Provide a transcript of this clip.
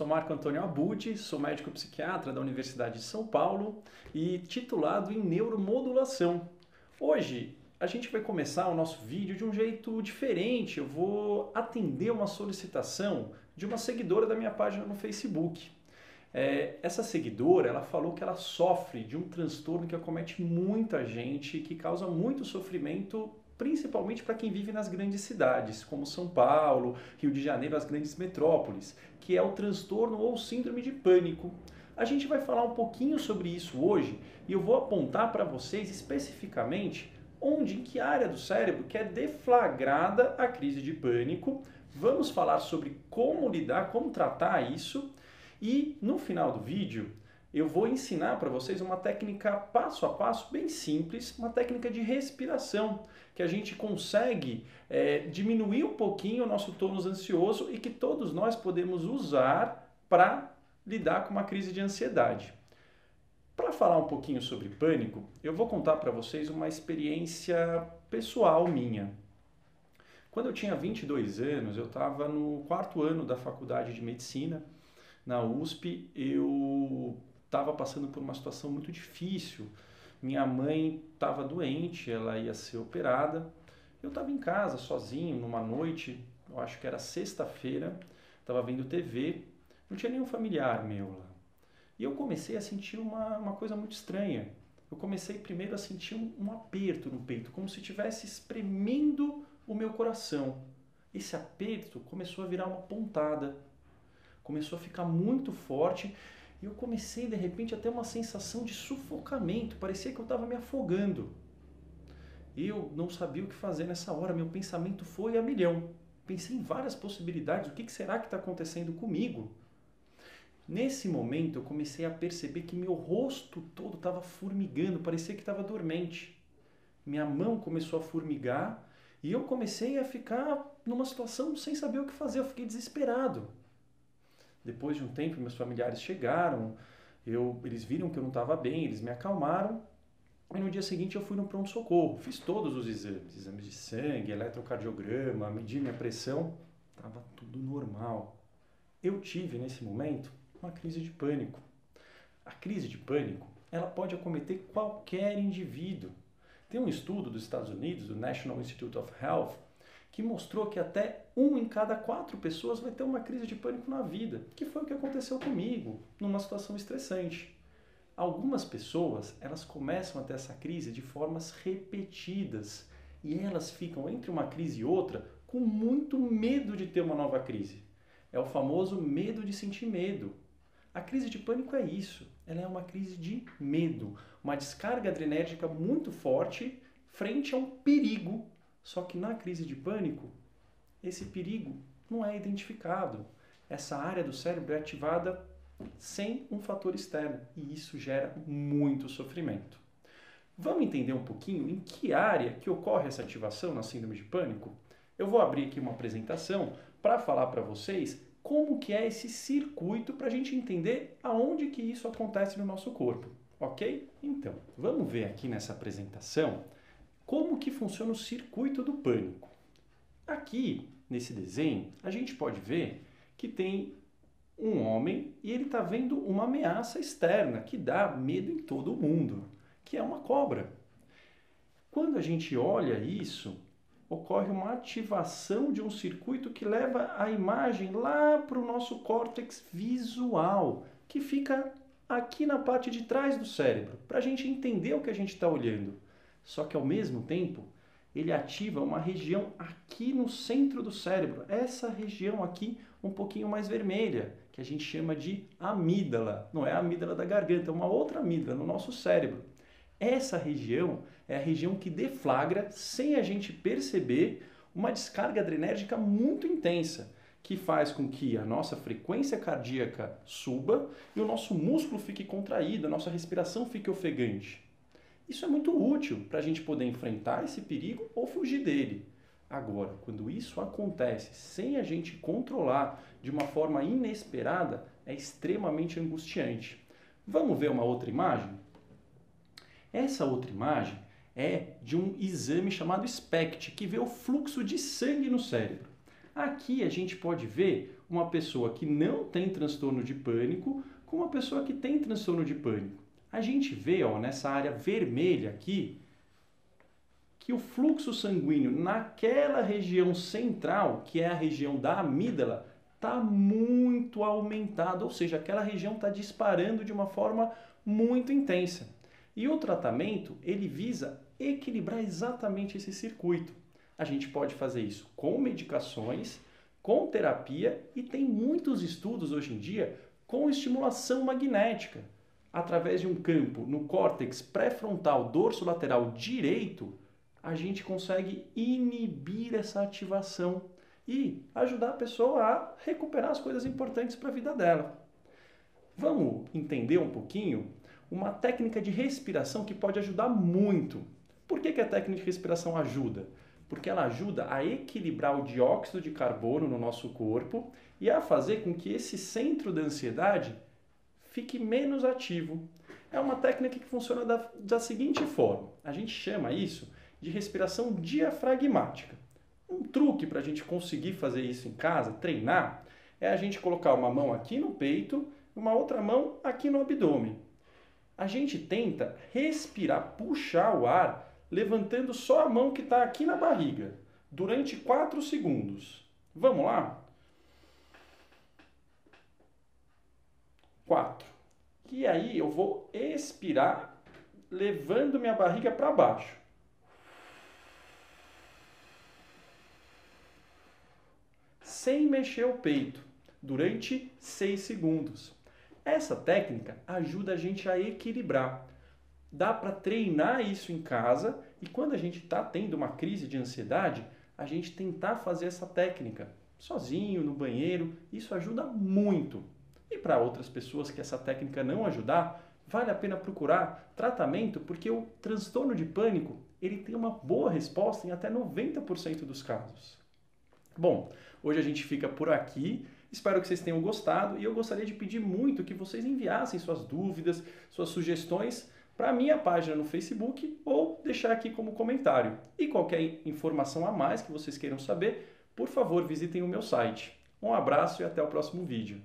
sou Marco Antônio Abud, sou médico psiquiatra da Universidade de São Paulo e titulado em neuromodulação. Hoje a gente vai começar o nosso vídeo de um jeito diferente. Eu vou atender uma solicitação de uma seguidora da minha página no Facebook. É, essa seguidora, ela falou que ela sofre de um transtorno que acomete muita gente, que causa muito sofrimento principalmente para quem vive nas grandes cidades, como São Paulo, Rio de Janeiro, as grandes metrópoles, que é o transtorno ou síndrome de pânico. A gente vai falar um pouquinho sobre isso hoje e eu vou apontar para vocês especificamente onde, em que área do cérebro que é deflagrada a crise de pânico. Vamos falar sobre como lidar, como tratar isso e no final do vídeo eu vou ensinar para vocês uma técnica passo a passo bem simples, uma técnica de respiração, que a gente consegue é, diminuir um pouquinho o nosso tônus ansioso e que todos nós podemos usar para lidar com uma crise de ansiedade. Para falar um pouquinho sobre pânico, eu vou contar para vocês uma experiência pessoal minha. Quando eu tinha 22 anos, eu estava no quarto ano da faculdade de medicina na USP, eu estava passando por uma situação muito difícil. Minha mãe estava doente, ela ia ser operada. Eu estava em casa sozinho numa noite, eu acho que era sexta-feira, estava vendo TV, não tinha nenhum familiar meu lá. E eu comecei a sentir uma, uma coisa muito estranha. Eu comecei primeiro a sentir um, um aperto no peito, como se estivesse espremendo o meu coração. Esse aperto começou a virar uma pontada, começou a ficar muito forte e eu comecei de repente a ter uma sensação de sufocamento, parecia que eu estava me afogando. Eu não sabia o que fazer nessa hora, meu pensamento foi a milhão. Pensei em várias possibilidades, o que será que está acontecendo comigo? Nesse momento eu comecei a perceber que meu rosto todo estava formigando, parecia que estava dormente. Minha mão começou a formigar e eu comecei a ficar numa situação sem saber o que fazer, eu fiquei desesperado. Depois de um tempo, meus familiares chegaram, eu, eles viram que eu não estava bem, eles me acalmaram. E no dia seguinte eu fui no pronto-socorro, fiz todos os exames, exames de sangue, eletrocardiograma, medi minha pressão, estava tudo normal. Eu tive nesse momento uma crise de pânico. A crise de pânico, ela pode acometer qualquer indivíduo. Tem um estudo dos Estados Unidos, do National Institute of Health, que mostrou que até um em cada quatro pessoas vai ter uma crise de pânico na vida, que foi o que aconteceu comigo, numa situação estressante. Algumas pessoas, elas começam a ter essa crise de formas repetidas e elas ficam entre uma crise e outra com muito medo de ter uma nova crise. É o famoso medo de sentir medo. A crise de pânico é isso, ela é uma crise de medo, uma descarga adrenérgica muito forte frente a um perigo só que na crise de pânico, esse perigo não é identificado. Essa área do cérebro é ativada sem um fator externo e isso gera muito sofrimento. Vamos entender um pouquinho em que área que ocorre essa ativação na síndrome de pânico? Eu vou abrir aqui uma apresentação para falar para vocês como que é esse circuito para a gente entender aonde que isso acontece no nosso corpo, ok? Então, vamos ver aqui nessa apresentação como que funciona o circuito do pânico. Aqui, nesse desenho, a gente pode ver que tem um homem e ele está vendo uma ameaça externa que dá medo em todo mundo, que é uma cobra. Quando a gente olha isso, ocorre uma ativação de um circuito que leva a imagem lá para o nosso córtex visual, que fica aqui na parte de trás do cérebro, para a gente entender o que a gente está olhando. Só que ao mesmo tempo, ele ativa uma região aqui no centro do cérebro, essa região aqui um pouquinho mais vermelha, que a gente chama de amígdala. Não é a amígdala da garganta, é uma outra amígdala no nosso cérebro. Essa região é a região que deflagra, sem a gente perceber, uma descarga adrenérgica muito intensa, que faz com que a nossa frequência cardíaca suba e o nosso músculo fique contraído, a nossa respiração fique ofegante. Isso é muito útil para a gente poder enfrentar esse perigo ou fugir dele. Agora, quando isso acontece sem a gente controlar de uma forma inesperada, é extremamente angustiante. Vamos ver uma outra imagem? Essa outra imagem é de um exame chamado SPECT, que vê o fluxo de sangue no cérebro. Aqui a gente pode ver uma pessoa que não tem transtorno de pânico com uma pessoa que tem transtorno de pânico. A gente vê ó, nessa área vermelha aqui que o fluxo sanguíneo naquela região central, que é a região da amígdala, está muito aumentado, ou seja, aquela região está disparando de uma forma muito intensa. E o tratamento ele visa equilibrar exatamente esse circuito. A gente pode fazer isso com medicações, com terapia e tem muitos estudos hoje em dia com estimulação magnética. Através de um campo no córtex pré-frontal dorso-lateral direito, a gente consegue inibir essa ativação e ajudar a pessoa a recuperar as coisas importantes para a vida dela. Vamos entender um pouquinho uma técnica de respiração que pode ajudar muito. Por que, que a técnica de respiração ajuda? Porque ela ajuda a equilibrar o dióxido de carbono no nosso corpo e a fazer com que esse centro da ansiedade fique menos ativo. É uma técnica que funciona da, da seguinte forma: a gente chama isso de respiração diafragmática. Um truque para a gente conseguir fazer isso em casa, treinar, é a gente colocar uma mão aqui no peito e uma outra mão aqui no abdômen a gente tenta respirar, puxar o ar, levantando só a mão que está aqui na barriga, durante 4 segundos. Vamos lá? 4. E aí eu vou expirar, levando minha barriga para baixo. Sem mexer o peito, durante 6 segundos. Essa técnica ajuda a gente a equilibrar. Dá para treinar isso em casa e quando a gente está tendo uma crise de ansiedade, a gente tentar fazer essa técnica sozinho, no banheiro, isso ajuda muito. E para outras pessoas que essa técnica não ajudar, vale a pena procurar tratamento porque o transtorno de pânico ele tem uma boa resposta em até 90% dos casos. Bom, hoje a gente fica por aqui. Espero que vocês tenham gostado e eu gostaria de pedir muito que vocês enviassem suas dúvidas, suas sugestões para a minha página no Facebook ou deixar aqui como comentário. E qualquer informação a mais que vocês queiram saber, por favor, visitem o meu site. Um abraço e até o próximo vídeo.